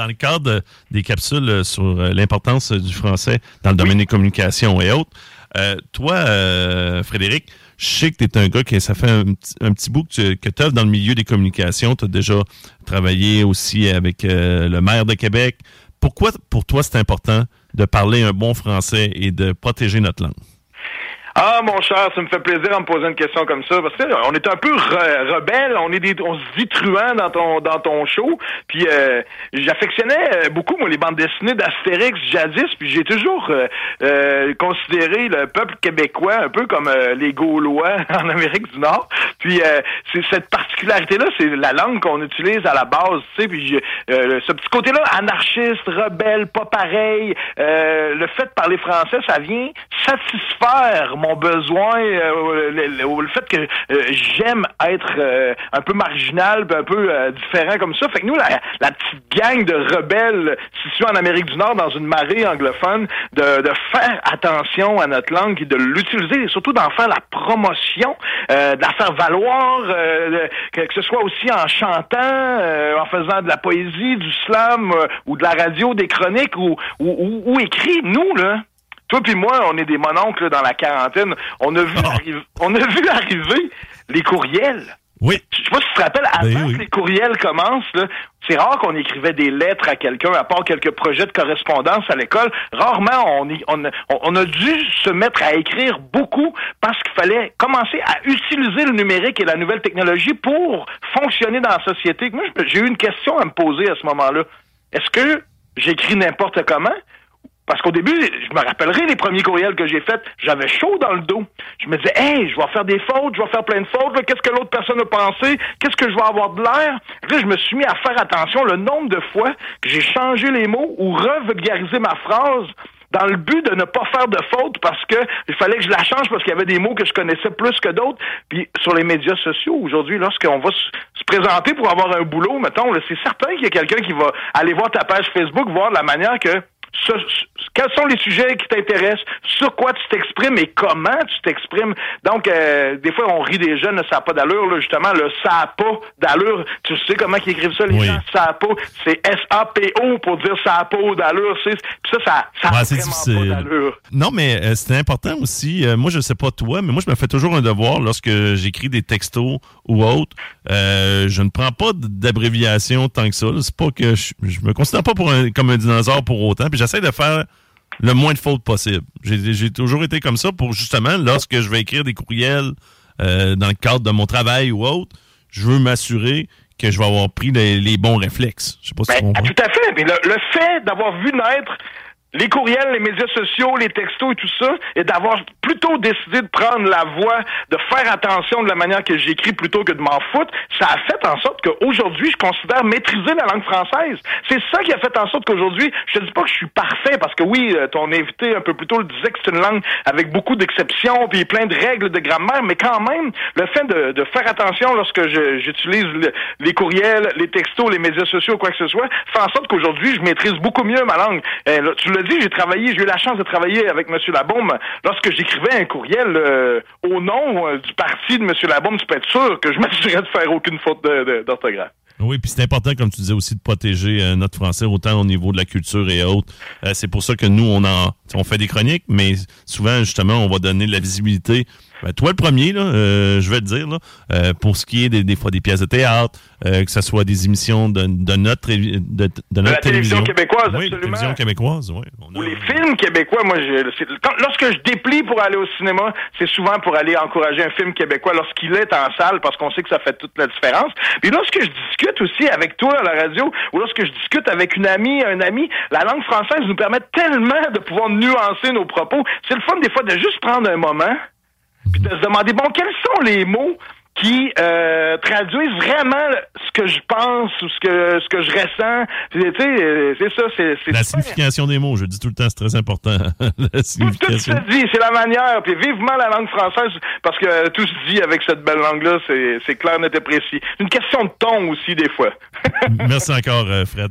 dans le cadre des capsules sur l'importance du français dans le domaine des communications et autres, toi, Frédéric, je sais que tu es un gars qui, ça fait un, petit bout que tu œuvres dans le milieu des communications. Tu as déjà travaillé aussi avec le maire de Québec. Pourquoi, pour toi, c'est important de parler un bon français et de protéger notre langue? Ah, mon cher, ça me fait plaisir de me poser une question comme ça, parce que on est un peu rebelle, on est des, on se dit truand dans ton dans ton show, puis euh, j'affectionnais euh, beaucoup moi les bandes dessinées d'Astérix jadis, puis j'ai toujours euh, considéré le peuple québécois un peu comme les Gaulois en Amérique du Nord, puis cette particularité là, c'est la langue qu'on utilise à la base, tu sais, puis ce petit côté là anarchiste, rebelle, pas pareil, le fait de parler français, ça vient satisfaire mon besoin, euh, le, fait que euh, j'aime être euh, un peu marginal, un peu différent comme ça. Fait que nous, la, petite gang de rebelles situés en Amérique du Nord dans une marée anglophone, de, faire attention à notre langue et de l'utiliser et surtout d'en faire la promotion, de la faire valoir, que, ce soit aussi en chantant, en faisant de la poésie, du slam ou de la radio, des chroniques ou, ou, ou écrit. Nous, là, toi puis moi, on est des mononcles dans la quarantaine. On a vu, ah. arriver, on a vu arriver les courriels. Oui. Je sais pas si tu te rappelles, ben avant que les courriels commencent, c'est rare qu'on écrivait des lettres à quelqu'un, à part quelques projets de correspondance à l'école. Rarement, on, on, on, a dû se mettre à écrire beaucoup parce qu'il fallait commencer à utiliser le numérique et la nouvelle technologie pour fonctionner dans la société. Moi, j'ai eu une question à me poser à ce moment-là. Est-ce que j'écris n'importe comment? Parce qu'au début, je me rappellerai les premiers courriels que j'ai faits, j'avais chaud dans le dos. Je me disais, hey, je vais faire des fautes, je vais faire plein de fautes, qu'est-ce que l'autre personne a pensé, qu'est-ce que je vais avoir de l'air? Là, je me suis mis à faire attention le nombre de fois que j'ai changé les mots ou revulgarisé ma phrase dans le but de ne pas faire de fautes parce que il fallait que je la change parce qu'il y avait des mots que je connaissais plus que d'autres. Puis sur les médias sociaux, aujourd'hui, lorsqu'on va se présenter pour avoir un boulot, mettons, c'est certain qu'il y a quelqu'un qui va aller voir ta page Facebook, voir la manière que quels sont les sujets qui t'intéressent, sur quoi tu t'exprimes et comment tu t'exprimes? Donc, euh, des fois, on rit des jeunes, ça n'a pas d'allure, là, justement, le ça n'a pas d'allure. Tu sais comment ils écrivent ça, les gens? Ça n'a pas. C'est S-A-P-O pour dire ça n'a pas d'allure. Puis ça, ça, ça ouais, vraiment pas d'allure. Non, mais euh, c'est important aussi. Euh, moi, je sais pas toi, mais moi, je me fais toujours un devoir lorsque j'écris des textos ou autres. je ne prends pas d'abréviation tant que ça. C'est pas que je, je me considère pas pour un, comme un dinosaure pour autant j'essaie de faire le moins de fautes possible. J'ai toujours été comme ça pour justement, lorsque je vais écrire des courriels euh, dans le cadre de mon travail ou autre, je veux m'assurer que je vais avoir pris les, bons réflexes. Je sais pas si ben, Tout à fait. Mais le fait d'avoir vu naître les courriels, les médias sociaux, les textos et tout ça, et d'avoir plutôt décidé de prendre la voie, de faire attention de la manière que j'écris plutôt que de m'en foutre, ça a fait en sorte qu'aujourd'hui, je considère maîtriser la langue française. C'est ça qui a fait en sorte qu'aujourd'hui, je te dis pas que je suis parfait, parce que oui, euh, ton invité un peu plus tôt le disait que c'est une langue avec beaucoup d'exceptions, puis plein de règles de grammaire, mais quand même, le fait de, de faire attention lorsque j'utilise les courriels, les textos, les médias sociaux, quoi que ce soit, fait en sorte qu'aujourd'hui, je maîtrise beaucoup mieux ma langue. Tu dit, j'ai travaillé, j'ai eu la chance de travailler avec M. Labaume. Lorsque j'écrivais un courriel euh, au nom euh, du parti de M. Labaume, tu peux être sûr que je m'assurais de faire aucune faute d'orthographe. Oui, puis c'est important, comme tu disais aussi, de protéger euh, notre français autant au niveau de la culture et autres. c'est pour ça que nous, on en, on fait des chroniques, mais souvent, justement, on va donner de la visibilité ben, toi, le premier, là, euh, je vais te dire, là, euh, pour ce qui est des, des fois des pièces de théâtre, euh, que ce soit des émissions de, de notre, de, de notre la télévision québécoise, oui, absolument. télévision québécoise, oui. Ou les films québécois, moi, je, lorsque je déplie pour aller au cinéma, c'est souvent pour aller encourager un film québécois lorsqu'il est en salle, parce qu'on sait que ça fait toute la différence. Puis lorsque je discute aussi avec toi à la radio, ou lorsque je discute avec une amie, un ami, la langue française nous permet tellement de pouvoir nuancer nos propos. C'est le fun des fois de juste prendre un moment puis de se demander, bon, quels sont les mots qui euh, traduisent vraiment ce que je pense ou ce que ce que je ressens? Tu sais, c'est ça, c'est la signification des mots. Je dis tout le temps, c'est très important. la signification. Tout se dit, c'est la manière. Puis vivement la langue française, parce que tout se dit avec cette belle langue-là, c'est clair, net et précis. Une question de ton aussi des fois. Merci encore, euh, Fred.